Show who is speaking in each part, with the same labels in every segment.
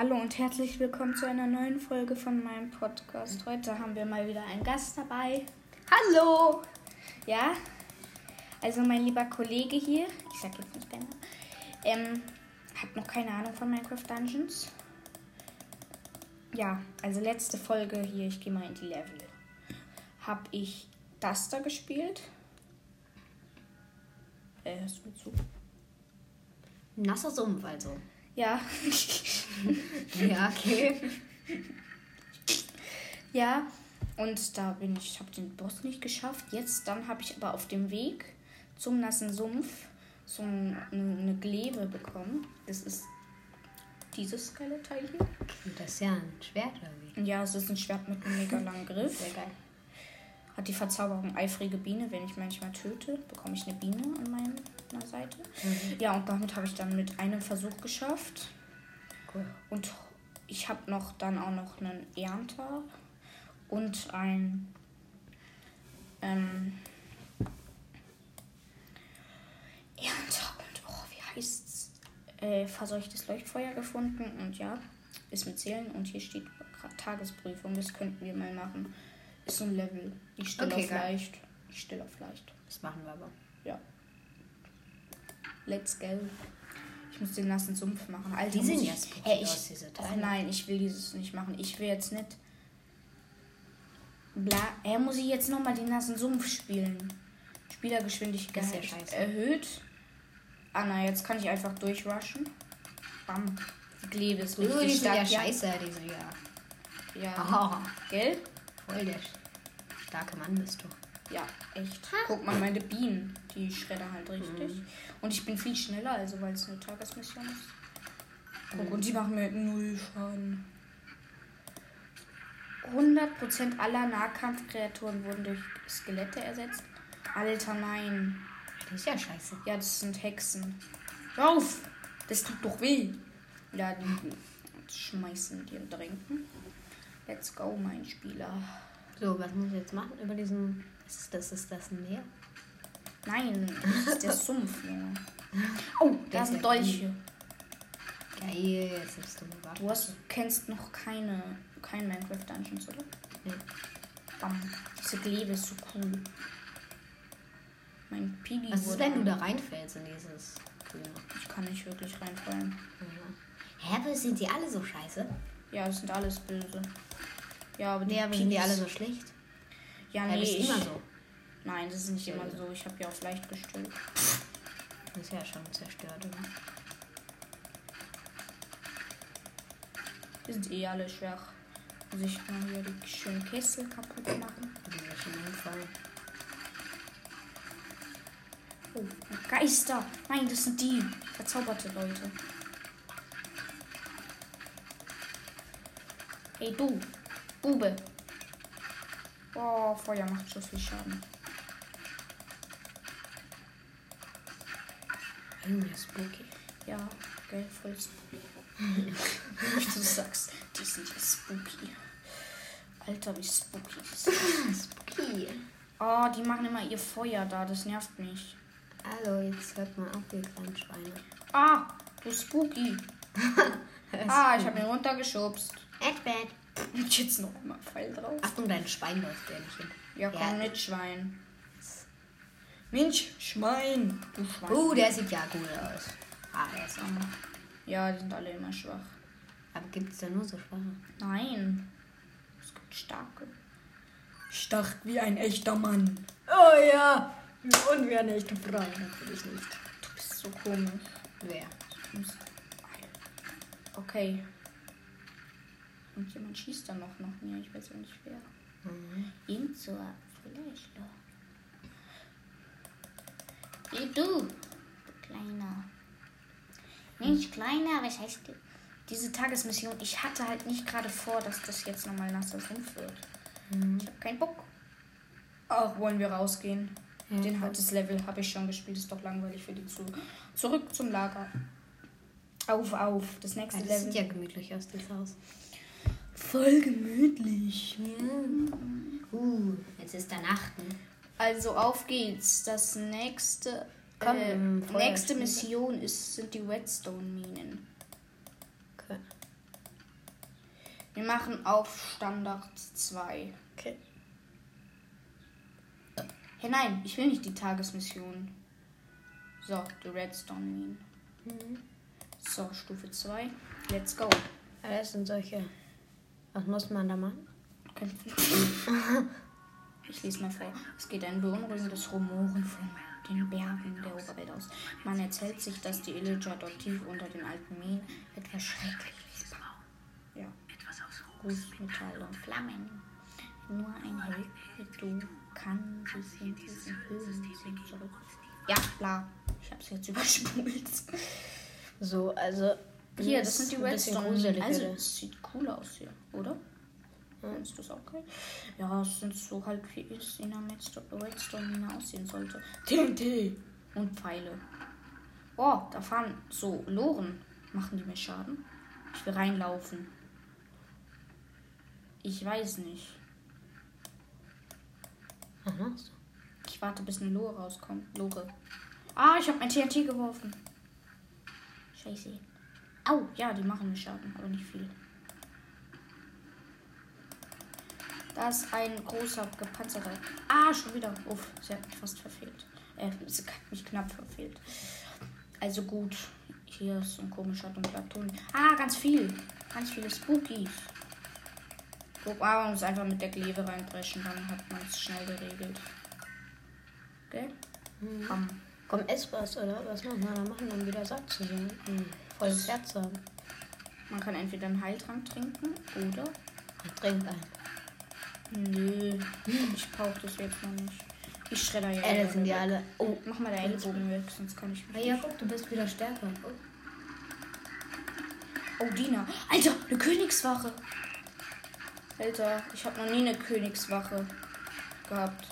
Speaker 1: Hallo und herzlich willkommen zu einer neuen Folge von meinem Podcast. Heute haben wir mal wieder einen Gast dabei.
Speaker 2: Hallo!
Speaker 1: Ja, also mein lieber Kollege hier, ich sag jetzt nicht Namen, ähm, hat noch keine Ahnung von Minecraft Dungeons. Ja, also letzte Folge hier, ich gehe mal in die Level. Hab ich das da gespielt? Äh, hörst du mir zu?
Speaker 2: Nasser Sumpf also.
Speaker 1: Ja.
Speaker 2: Ja, okay.
Speaker 1: Ja, und da bin ich, ich habe den Boss nicht geschafft. Jetzt, dann habe ich aber auf dem Weg zum nassen Sumpf so ein- eine, eine Glebe bekommen. Das ist dieses geile Teil hier.
Speaker 2: Das ist ja ein Schwert oder wie?
Speaker 1: Ja, es ist ein Schwert mit einem mega langen Griff.
Speaker 2: Sehr geil.
Speaker 1: Hat die Verzauberung eifrige Biene. Wenn ich manchmal töte, bekomme ich eine Biene an meiner Seite. Ja, und damit habe ich dann mit einem Versuch geschafft.
Speaker 2: Cool.
Speaker 1: Und ich habe noch dann auch noch einen Ernter und ein ähm, Ernter und oh, wie heißt's? Äh, verseuchtes Leuchtfeuer gefunden und ja, ist mit Zählen und hier steht gerade Tagesprüfung, das könnten wir mal machen. Ist so ein Level. Ich stelle
Speaker 2: Okay,
Speaker 1: auf
Speaker 2: geil.
Speaker 1: leicht. Ich stelle auf leicht.
Speaker 2: Das machen wir aber.
Speaker 1: Ja. Let's go. Ich muss den nassen Sumpf machen. Alter,
Speaker 2: Die sehen
Speaker 1: ich, hey, ich,
Speaker 2: aus, diese Teile.
Speaker 1: nein, ich will dieses nicht machen. Ich will jetzt nicht. Bla. Hä, muss ich jetzt nochmal den nassen Sumpf spielen? Spielergeschwindigkeit
Speaker 2: ja
Speaker 1: erhöht. Ah, na, jetzt kann ich einfach durchrushen. Bam. Die Glebe ist
Speaker 2: Oh,
Speaker 1: richtig
Speaker 2: die sind ja
Speaker 1: stark.
Speaker 2: scheiße, diese ja.
Speaker 1: Ja.
Speaker 2: Haha.
Speaker 1: Gell?
Speaker 2: Voll der starke Mann bist du.
Speaker 1: Ja, echt. Guck mal, meine Bienen, die schreddern halt richtig.
Speaker 2: Mhm.
Speaker 1: Und ich bin viel schneller, also weil es eine Tagesmission ist. Guck,
Speaker 2: Mhm.
Speaker 1: und die machen mir null Schaden. 100% aller Nahkampfkreaturen wurden durch Skelette ersetzt. Alter, nein.
Speaker 2: Das ist ja scheiße.
Speaker 1: Ja, das sind Hexen. Hör auf! Das tut doch weh. Ja, die schmeißen dir Trinken. Let's go, mein Spieler.
Speaker 2: So, was muss ich jetzt machen über diesen. Was ist das? Ist das ein Meer?
Speaker 1: Nein, das ist der Sumpf, Junge. Oh, da
Speaker 2: Der ist
Speaker 1: sind Dolche.
Speaker 2: Geil, jetzt nimmst du eine Waffe.
Speaker 1: Du hast, kennst noch keine, kein Minecraft Dungeons, oder?
Speaker 2: Nee.
Speaker 1: Bam. Diese Glebe ist so cool. Mein Piggy
Speaker 2: Was ist, wenn du da reinfällst in dieses Grüne?
Speaker 1: Ich kann nicht wirklich reinfallen.
Speaker 2: Hä, aber sind die alle so scheiße?
Speaker 1: Ja, das sind alles böse. Ja, aber die,
Speaker 2: Nee, aber sind die alle so schlecht?
Speaker 1: Ja, nee,
Speaker 2: das ist immer so.
Speaker 1: Nein, das ist nicht immer so. Ich habe ja auf leicht gestellt.
Speaker 2: Das ist ja schon zerstört, oder?
Speaker 1: Die sind eh alle schwach. Muss ich mal hier die schönen Kessel kaputt machen.
Speaker 2: Sind ja schon umfallen.
Speaker 1: Oh, Geister! Nein, das sind die verzauberte Leute. Hey du, Bube. Oh, Feuer macht so viel Schaden.
Speaker 2: Irgendwie spooky.
Speaker 1: Ja, gell, voll spooky. Du sagst, die sind ja spooky. Alter, wie spooky. ist.
Speaker 2: Spooky.
Speaker 1: Oh, die machen immer ihr Feuer da, das nervt mich.
Speaker 2: Hallo, jetzt hört mal auf, ihr kleinen Schweine.
Speaker 1: Ah, du spooky. Ah, ich habe ihn runtergeschubst.
Speaker 2: Edward.
Speaker 1: Und jetzt noch mal Pfeil drauf.
Speaker 2: Achtung, dein Schwein läuft der nicht hin.
Speaker 1: Ja, komm
Speaker 2: Ja.
Speaker 1: mit, Schwein. Mensch, Schwein. Du Schwein.
Speaker 2: Uh, der sieht ja gut aus. Ah, der ist auch.
Speaker 1: Ja, die sind alle immer schwach.
Speaker 2: Aber gibt es da nur so schwache?
Speaker 1: Nein. Es gibt starke. Stark wie ein echter Mann.
Speaker 2: Oh ja. Und wir nicht frei, natürlich nicht.
Speaker 1: Du bist so komisch.
Speaker 2: Wer?
Speaker 1: Okay. Und jemand schießt da noch nach mir. Ich weiß ja nicht wer.
Speaker 2: Mhm.
Speaker 1: Ihn zur vielleicht. ja. Hey du, du Kleiner. Mensch, Kleiner, was heißt du? Diese Tagesmission, ich hatte halt nicht gerade vor, dass das jetzt nochmal nasser Sumpf wird. Ich habe keinen Bock. Ach, wollen wir rausgehen?
Speaker 2: Ja,
Speaker 1: Den halt das Level habe ich schon gespielt, ist doch langweilig für die zu. Zurück zum Lager. Auf, auf. Das
Speaker 2: Ja,
Speaker 1: nächste
Speaker 2: das
Speaker 1: Level.
Speaker 2: sieht ja gemütlich aus, das Haus.
Speaker 1: Voll gemütlich.
Speaker 2: Ja. Uh, jetzt ist da Nacht. Ne?
Speaker 1: Also auf geht's. Das nächste,
Speaker 2: Komm,
Speaker 1: äh, nächste. Mission ist, sind die Redstone-Minen.
Speaker 2: Okay.
Speaker 1: Wir machen auf Standard 2.
Speaker 2: Okay.
Speaker 1: Hey, nein, ich will nicht die Tagesmission. So, die Redstone Mine.
Speaker 2: Mhm.
Speaker 1: So, Stufe 2. Let's go.
Speaker 2: Das sind solche. Was muss man da machen?
Speaker 1: Kämpfen. Ich lese mal vor. Es geht ein beunruhigendes Rumoren von den Bergen der Oberwelt aus. Man erzählt sich, dass die Illager dort tief unter den alten Minen etwas Schreckliches bauen. Ja. Ruß, Metall und Flammen. Nur ein Held du kann sich in diesen Höhlen zurück. Ja, bla. Ich hab's jetzt überspult.
Speaker 2: So, also.
Speaker 1: Hier, das sind die Redstone. Also, es sieht cool aus hier, oder? Findest du das auch geil? Ja, es sind so halt, wie es in einer Redstone- aussehen sollte. TNT und Pfeile. Oh, da fahren so Loren. Machen die mir Schaden? Ich will reinlaufen. Ich weiß nicht. Ich warte, bis eine Lore rauskommt. Lore. Ah, ich habe mein TNT geworfen. Scheiße. Au, ja, die machen mir Schaden, aber nicht viel. Da ist ein großer gepanzerter. Ah, schon wieder. Uff, sie hat mich fast verfehlt. Äh, sie hat mich knapp verfehlt. Also gut. Hier ist so ein komischer dunkler Ton. Ah, ganz viel. Ganz viele Spookies. Guck mal, man muss einfach mit der Kleve reinbrechen, dann hat man es schnell geregelt. Okay? Bam.
Speaker 2: Komm, ess was, oder? Was muss man da machen, um wieder satt zu sein? Hm. Volles Herz haben.
Speaker 1: Man kann entweder einen Heiltrank trinken oder.
Speaker 2: Trink ein.
Speaker 1: Nö, ich brauche das jetzt noch nicht. Ich schredder ja.
Speaker 2: Das sind die alle.
Speaker 1: Oh, mach mal deinen Ellbogen weg, sonst kann ich mich.
Speaker 2: ja, guck, du bist wieder stärker. Oh.
Speaker 1: Oh, Dina. Alter, eine Königswache. Alter, ich habe noch nie eine Königswache gehabt.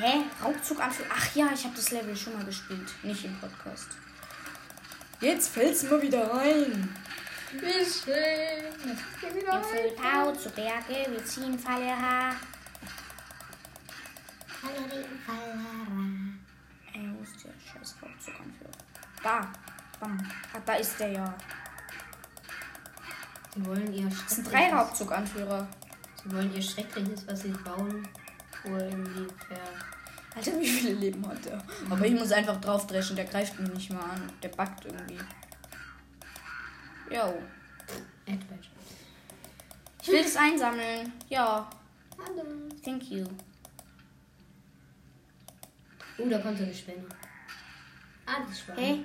Speaker 1: Hä? Raubzug? Ach ja, ich habe das Level schon mal gespielt. Nicht im Podcast. Jetzt fällt's mal wieder rein. Wie schön. Im Fülltau zu Berge, wir ziehen Fallera. Ey, wo ist der scheiß Raubzuganführer? Da. Bam. Ah, da ist der ja.
Speaker 2: Sie wollen ihr
Speaker 1: Das sind
Speaker 2: Schreckliches-
Speaker 1: drei Raubzuganführer.
Speaker 2: Sie wollen ihr Schreckliches, was sie bauen, wohl irgendwie ver.
Speaker 1: Alter, wie viele Leben hat der? Aber ich muss einfach draufdreschen, der greift mich nicht mal an. Der backt irgendwie. Jo.
Speaker 2: Edward.
Speaker 1: Ich will das einsammeln. Ja.
Speaker 2: Hallo.
Speaker 1: Thank you.
Speaker 2: Oh, da kommt so eine Spinne. Ah, das Schwein.
Speaker 1: Hey,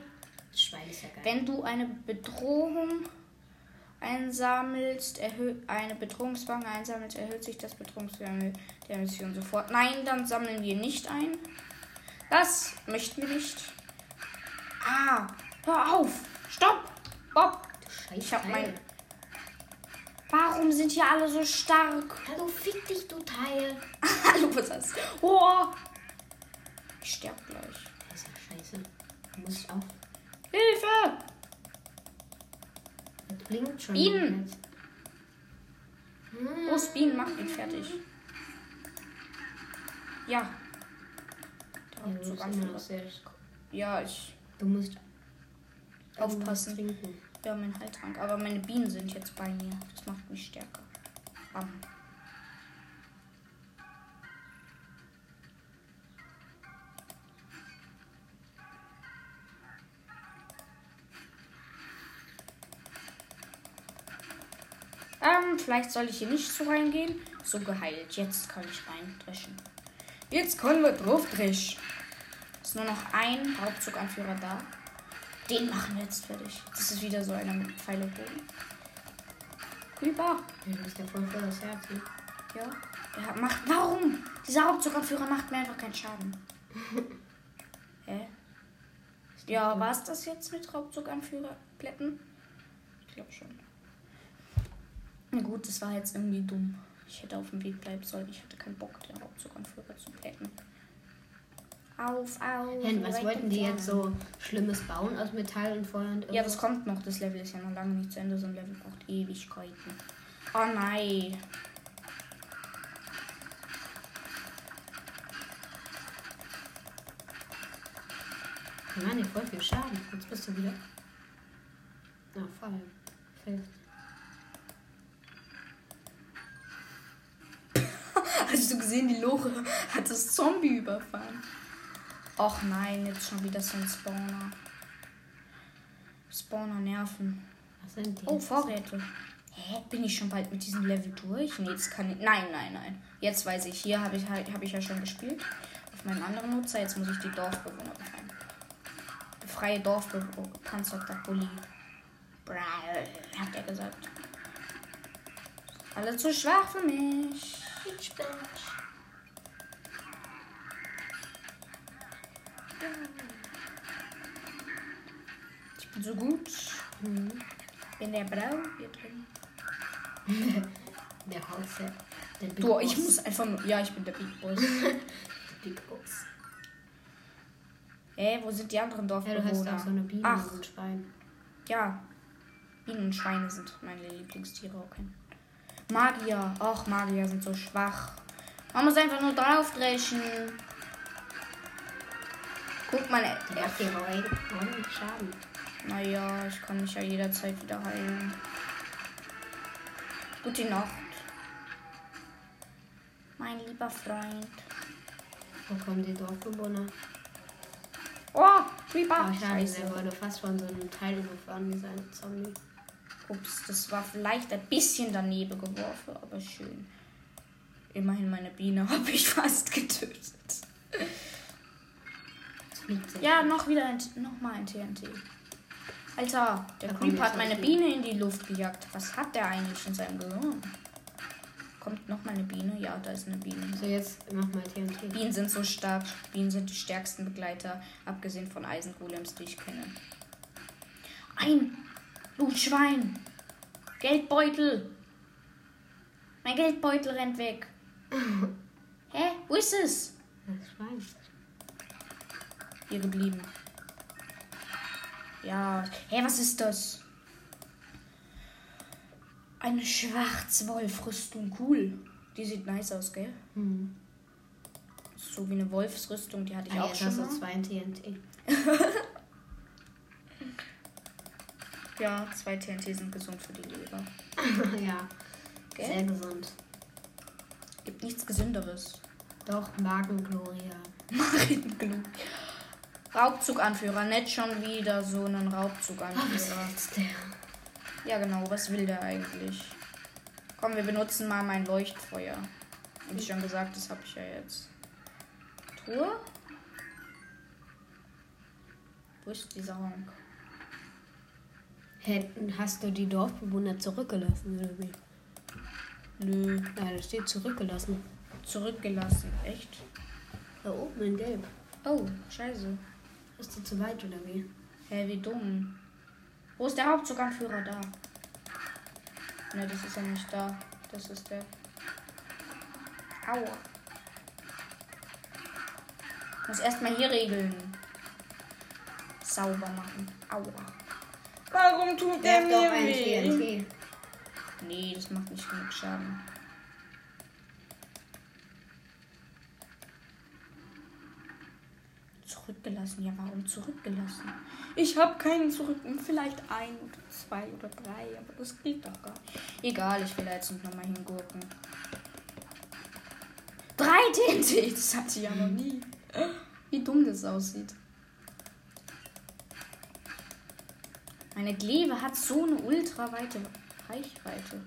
Speaker 2: Das Schwein ist ja geil.
Speaker 1: wenn du eine Bedrohung einsammelst, erhö eine Bedrohungsbank einsammelst, erhöht sich das Bedrohungslevel der Mission sofort. Nein, dann sammeln wir nicht ein. Das möchten wir nicht. Ah, hör auf. Stopp. Bob.
Speaker 2: Scheiße.
Speaker 1: Ich hab mein. Warum sind hier alle so stark?
Speaker 2: Hallo, fick dich, du Teil.
Speaker 1: Hallo, was ist das? Oh. Ich sterb gleich.
Speaker 2: Das ist ja scheiße. Du musst auf.
Speaker 1: Hilfe!
Speaker 2: Blinkt schon.
Speaker 1: Bienen. Los, Bienen, mach ihn fertig. Ja. Der
Speaker 2: Ja, sehr,
Speaker 1: Ja, ich.
Speaker 2: du musst
Speaker 1: Aufpassen.
Speaker 2: Trinken.
Speaker 1: Ja, mein Heiltrank. Aber meine Bienen sind jetzt bei mir. Das macht mich stärker. Bam. Vielleicht soll ich hier nicht so reingehen. So geheilt. Jetzt kann ich reindreschen. Jetzt können wir drauf dreschen. Ist nur noch ein Hauptzuganführer da. Den machen wir jetzt fertig. Das ist wieder so einer mit Pfeil und Bogen. Creeper.
Speaker 2: Ja, du bist ja voll für das Herz. Ne?
Speaker 1: Ja. Ja, macht. Warum? Dieser Hauptzuganführer macht mir einfach keinen Schaden. Hä? Ja, war es das jetzt mit Raubzuganführer plätten? Ich glaube schon. Na gut, das war jetzt irgendwie dumm. Ich hätte auf dem Weg bleiben sollen. Ich hatte keinen Bock, den Raubzuganführer zu plätten. Auf, auf.
Speaker 2: Hen, was wollten die jetzt so Schlimmes bauen aus Metall und Feuer und
Speaker 1: Ja, das
Speaker 2: irgendwas?
Speaker 1: kommt noch. Das Level ist ja noch lange nicht zu Ende. So ein Level braucht Ewigkeiten. Oh nein.
Speaker 2: Mann, ich voll viel Schaden. Jetzt bist du wieder. Ah, voll. Fällt.
Speaker 1: Gesehen, die Lore hat das Zombie überfahren. Och nein, jetzt schon wieder so ein Spawner. Spawner nerven.
Speaker 2: Was sind die?
Speaker 1: Oh, Vorräte. Hä? Bin ich schon bald mit diesem Level durch? Nee, jetzt kann ich. Nein, nein, nein. Jetzt weiß ich. Hier habe ich, halt- hab ich ja schon gespielt. Auf meinem anderen Nutzer. Jetzt muss ich die Dorfbewohner befreien. Befreie Dorfbewohner. Panzer Bulli. Bra, hat er gesagt. Alle zu schwach für mich.
Speaker 2: Bitch, bitch.
Speaker 1: Ich bin so gut.
Speaker 2: Mhm.
Speaker 1: Bin der Brau hier drin.
Speaker 2: Der Hausherr. Der Big
Speaker 1: Du, ich muss einfach nur. Ja, ich bin der Big Boss.
Speaker 2: Der Big Boss.
Speaker 1: Hä, wo sind die anderen
Speaker 2: Ja, du hast
Speaker 1: Dorfbewohner?
Speaker 2: auch so eine Biene
Speaker 1: Ach,
Speaker 2: und ein Schwein.
Speaker 1: ja. Bienen und Schweine sind meine Lieblingstiere. Okay. Magier. Och, Magier sind so schwach. Man muss einfach nur draufdreschen. Guck mal.
Speaker 2: Der macht dir aber ordentlich Schaden.
Speaker 1: Naja, ich kann mich ja jederzeit wieder heilen. Gute Nacht. Mein lieber Freund.
Speaker 2: Wo kommen die Dorfbewohner?
Speaker 1: Oh, Creeper.
Speaker 2: Oh,
Speaker 1: Scheiße.
Speaker 2: der wurde fast von so einem Teil überfahren, dieser Zombie.
Speaker 1: Ups, das war vielleicht ein bisschen daneben geworfen, aber schön. Immerhin meine Biene habe ich fast getötet.
Speaker 2: Sehr.
Speaker 1: Ja, noch wieder ein, noch mal ein TNT. Alter, der Creeper hat meine. Biene in die Luft gejagt. Was hat der eigentlich in seinem Gehirn? Kommt noch mal eine Biene? Ja, da ist eine Biene.
Speaker 2: So, jetzt mach mal TNT.
Speaker 1: Bienen sind so stark. Bienen sind die stärksten Begleiter, abgesehen von Eisengolems, die ich kenne. Ein Blutschwein. Geldbeutel. Mein Geldbeutel rennt weg. Hä? Wo ist es?
Speaker 2: Das Schwein.
Speaker 1: Hier geblieben. Ja. Hä, was ist das? Eine Schwarzwolf-Rüstung. Cool. Die sieht nice aus, gell?
Speaker 2: Hm.
Speaker 1: So wie eine Wolfsrüstung, die hatte ich
Speaker 2: Ah,
Speaker 1: auch
Speaker 2: jetzt
Speaker 1: schon mal.
Speaker 2: zwei TNT.
Speaker 1: Ja, zwei TNT sind gesund für die Leber.
Speaker 2: ja,
Speaker 1: Gell?
Speaker 2: sehr gesund.
Speaker 1: Gibt nichts Gesünderes.
Speaker 2: Doch, Magengloria.
Speaker 1: Genug. Raubzuganführer, nicht schon wieder so einen
Speaker 2: Oh, was
Speaker 1: Raubzuganführer.
Speaker 2: ist der?
Speaker 1: Ja, genau, was will der eigentlich? Komm, wir benutzen mal mein Leuchtfeuer. Wie ich schon gesagt, das habe ich ja jetzt. Truhe? Wo ist dieser Honk?
Speaker 2: Hä, hast du die Dorfbewohner zurückgelassen oder wie?
Speaker 1: Nö,
Speaker 2: da steht zurückgelassen.
Speaker 1: zurückgelassen. Echt?
Speaker 2: Da oben in Gelb.
Speaker 1: Oh, scheiße.
Speaker 2: Ist die zu weit oder wie?
Speaker 1: Hä, wie dumm. Wo ist der Hauptzuganführer da? Ne, das ist ja nicht da. Das ist der. Aua. Muss erstmal hier regeln. Sauber machen. Aua. Warum tut
Speaker 2: Werf doch ein TNT.
Speaker 1: Nee, das macht nicht genug Schaden. Zurückgelassen. Ja, warum zurückgelassen? Ich habe keinen zurück. Vielleicht ein oder zwei oder drei, aber das geht doch gar nicht. Egal, ich will jetzt noch mal hingurken. Drei TNT, das hatte ich ja noch nie. Wie dumm das aussieht. Meine Glebe hat so eine ultra weite Reichweite.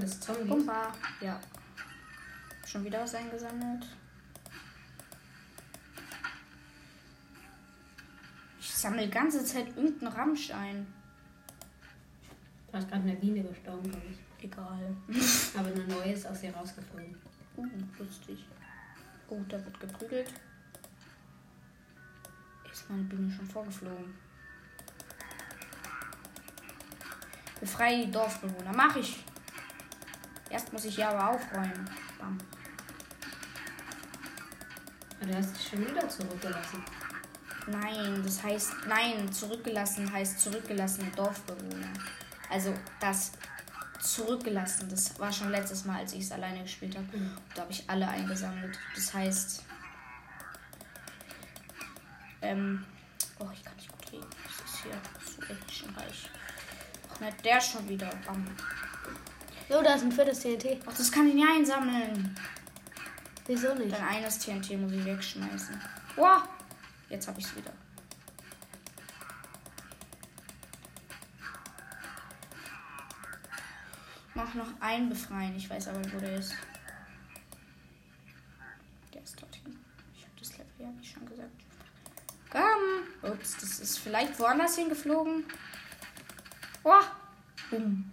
Speaker 2: Das ist Zombie.
Speaker 1: Pumper. Ja. Schon wieder was eingesammelt. Ich sammle die ganze Zeit irgendeinen Ramsch ein.
Speaker 2: Da ist gerade eine Biene gestorben, glaube ich.
Speaker 1: Egal.
Speaker 2: Aber eine neue ist aus ihr rausgeflogen.
Speaker 1: Uh, lustig. Oh, da wird geprügelt. Ist meine Biene schon vorgeflogen. Befreie die Dorfbewohner. Mach ich. Erst muss ich hier aber aufräumen. Bam.
Speaker 2: Aber du hast dich schon wieder zurückgelassen.
Speaker 1: Nein, das heißt, nein, zurückgelassen heißt zurückgelassene Dorfbewohner. Also das zurückgelassen, das war schon letztes Mal, als ich es alleine gespielt habe. Da habe ich alle eingesammelt. Das heißt, Ähm. Oh, ich kann nicht gut reden. Das ist hier so actionreich. Ach, nicht der schon wieder. Bam.
Speaker 2: So, da ist ein viertes TNT.
Speaker 1: Ach, das kann ich nicht einsammeln.
Speaker 2: Wieso nicht?
Speaker 1: Dann eines TNT muss ich wegschmeißen. Wow. Jetzt habe ich es wieder. Mach noch einen befreien. Ich weiß aber, wo der ist. Der ist dort hinten. Ich habe das Level ja nicht schon gesagt. Komm. Ups, das ist vielleicht woanders hingeflogen. Oh. Bumm.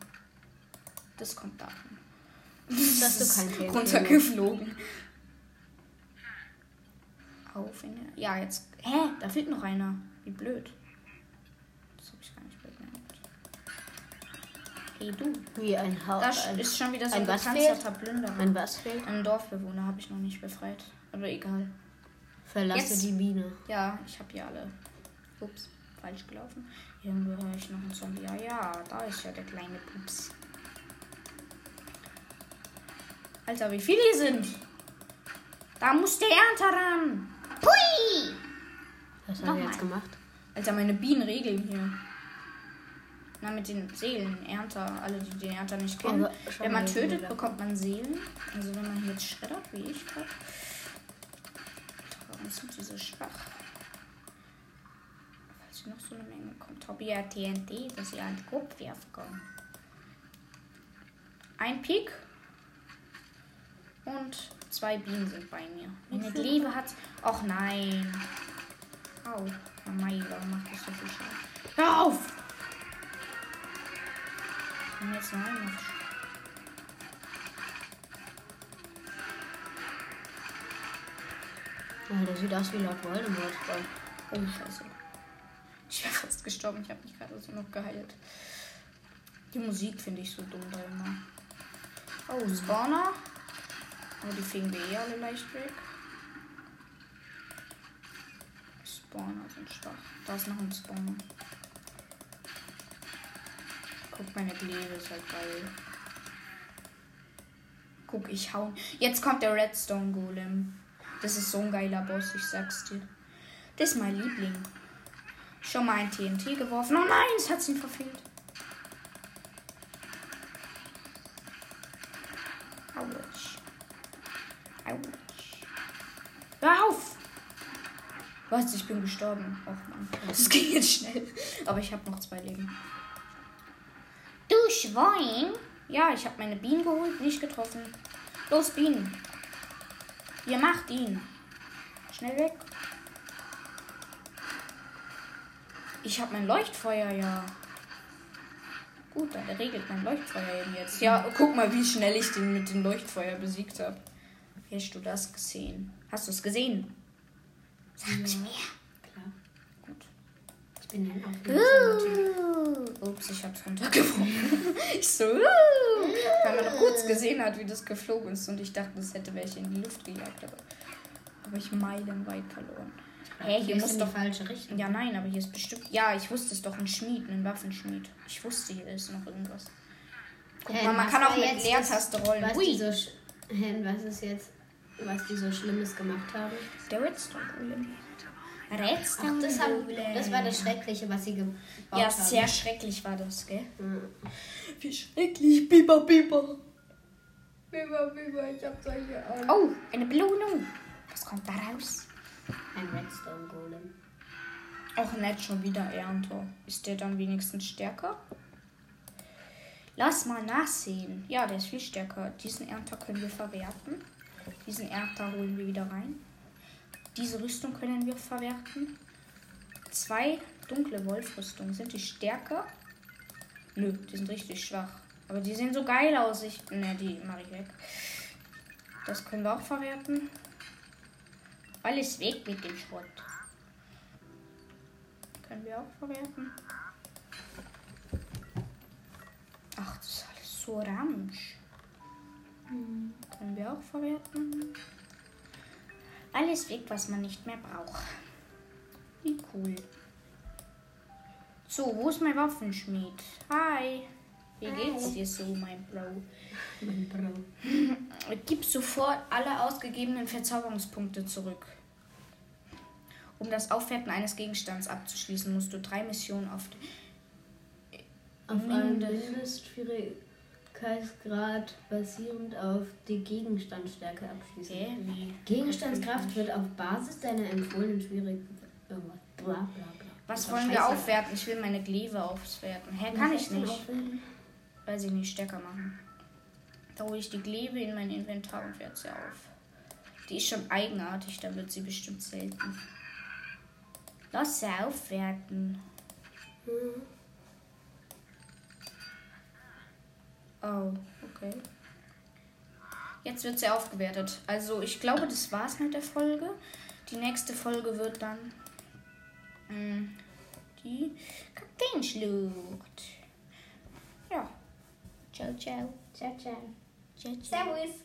Speaker 1: Das kommt davon.
Speaker 2: Dass du kein TNT
Speaker 1: runtergeflogen. Auf in der. Ja, jetzt. Hä? Da fehlt noch einer. Wie blöd. Das habe ich gar nicht bemerkt. Hey du.
Speaker 2: Wie ein Haus.
Speaker 1: ist schon wieder so
Speaker 2: ein
Speaker 1: ein
Speaker 2: was
Speaker 1: gepanzerter Plünderer.
Speaker 2: Ein was fehlt?
Speaker 1: Einen Dorfbewohner habe ich noch nicht befreit. Aber egal.
Speaker 2: Verlasse
Speaker 1: Jetzt.
Speaker 2: die Biene.
Speaker 1: Ja, ich habe hier alle. Ups, falsch gelaufen. Irgendwo höre ich noch einen Zombie. Ja, ja, da ist ja der kleine Pups. Alter, wie viele hier sind? Da muss der Ernter ran. Hui!
Speaker 2: Was haben wir jetzt gemacht?
Speaker 1: Alter, meine Bienen regeln hier. Na, mit den Seelen. Ernter, alle, die den Ernter nicht kennen. Wenn man
Speaker 2: hier
Speaker 1: tötet,
Speaker 2: wir.
Speaker 1: bekommt man Seelen. Also wenn man hier jetzt schreddert, wie ich gerade. Warum sind die so schwach? Falls noch so eine Menge kommt. Hobby ja TNT, dass sie an den Kopf werfen kann. Ein Pik. Und zwei Bienen sind bei mir. Meine Liebe hat. Och nein. Au. Oh Mai, warum macht das so viel Schaden? Hör auf! Und jetzt noch einmal.
Speaker 2: Ja, das sieht aus wie Lord Voldemort.
Speaker 1: Oh, scheiße. Ich wäre fast gestorben. Ich habe mich gerade so noch geheilt. Die Musik finde ich so dumm da immer. Oh, Spawner. Aber die fegen wir eh alle leicht weg. Spawner sind schwach. Da ist noch ein Spawner. Guck, meine Glebe ist halt geil. Guck, ich hau. Jetzt kommt der Redstone Golem. Das ist so ein geiler Boss, ich sag's dir. Das ist mein Liebling. Schon mal ein TNT geworfen. Oh nein, es hat ihn verfehlt. Autsch. Hör auf! Was? Ich bin gestorben. Och Mann. Das ging jetzt schnell. Aber ich habe noch zwei Leben. Du Schwein! Ja, ich habe meine Bienen geholt, nicht getroffen. Los, Bienen. Ihr macht ihn. Schnell weg. Ich habe mein Leuchtfeuer, ja. Gut, dann regelt mein Leuchtfeuer eben jetzt. Ja, guck mal, wie schnell ich den mit dem Leuchtfeuer besiegt habe. Hast du das gesehen? Hast du es gesehen? Sag's mir.
Speaker 2: Klar.
Speaker 1: Gut.
Speaker 2: Ich bin ein.
Speaker 1: Uh, ups, ich hab's runtergeworfen. ich so, uh, weil man noch kurz gesehen hat, wie das geflogen ist und ich dachte, das hätte welche in die Luft gejagt, aber habe ich meilenweit verloren. Hä, hier muss doch.
Speaker 2: falsche Richtung.
Speaker 1: Ja, nein, aber hier ist bestimmt. Ja, ich wusste es doch, ein Schmied, ein Waffenschmied. Ich wusste, hier ist noch irgendwas. Guck
Speaker 2: Hä,
Speaker 1: mal, man kann auch mit Leertaste rollen.
Speaker 2: Was
Speaker 1: Ui,
Speaker 2: die so sch- was ist jetzt, was die so Schlimmes gemacht haben?
Speaker 1: der Redstone Golem. Redstone
Speaker 2: das, haben, das war das Schreckliche, was sie gebaut
Speaker 1: Ja,
Speaker 2: haben.
Speaker 1: sehr schrecklich war das, gell?
Speaker 2: Mhm.
Speaker 1: Wie schrecklich, Biber, Biber. Biber, Biber, ich hab solche Augen. Oh, eine Belohnung. Was kommt da raus?
Speaker 2: Ein Redstone Golem.
Speaker 1: Auch nett schon wieder Ernte. Ist der dann wenigstens stärker? Lass mal nachsehen. Ja, der ist viel stärker. Diesen Ernter können wir verwerten. Diesen Ernter holen wir wieder rein. Diese Rüstung können wir verwerten. Zwei dunkle Wolfrüstungen. Sind die stärker? Nö, die sind richtig schwach. Aber die sehen so geil aus. Ich, ne, die mache ich weg. Das können wir auch verwerten. Alles weg mit dem Schrott. Können wir auch verwerten. Ach, das ist alles so orange. Können wir auch verwerten. Alles weg, was man nicht mehr braucht. Wie cool. So, wo ist mein Waffenschmied? Hi. Wie geht's dir so, mein Bro?
Speaker 2: Mein Bro.
Speaker 1: Gib sofort alle ausgegebenen Verzauberungspunkte zurück. Um das Aufwerten eines Gegenstands abzuschließen, musst du drei Missionen auf.
Speaker 2: Auf einen
Speaker 1: Mindest-
Speaker 2: Mindestschwierigkeitsgrad basierend auf die Gegenstandsstärke abschließen.
Speaker 1: Hä?
Speaker 2: Gegenstandskraft wird auf Basis deiner empfohlenen Schwierigkeit. Irgendwas. Bla bla bla.
Speaker 1: Was wollen wir aufwerten? Ich will meine Glaive aufwerten. Hä, kann ich nicht. Weiß ich nicht, stärker machen. Da hole ich die Glaive in mein Inventar und werde sie auf. Die ist schon eigenartig, dann wird sie bestimmt selten. Lass sie aufwerten.
Speaker 2: Mhm.
Speaker 1: Oh, okay. Jetzt wird sie aufgewertet. Also ich glaube, das war's mit der Folge. Die nächste Folge wird dann mh, die Kakteenschlucht. Ja. Ciao, ciao.
Speaker 2: Ciao, ciao.
Speaker 1: Ciao, ciao.
Speaker 2: Servus.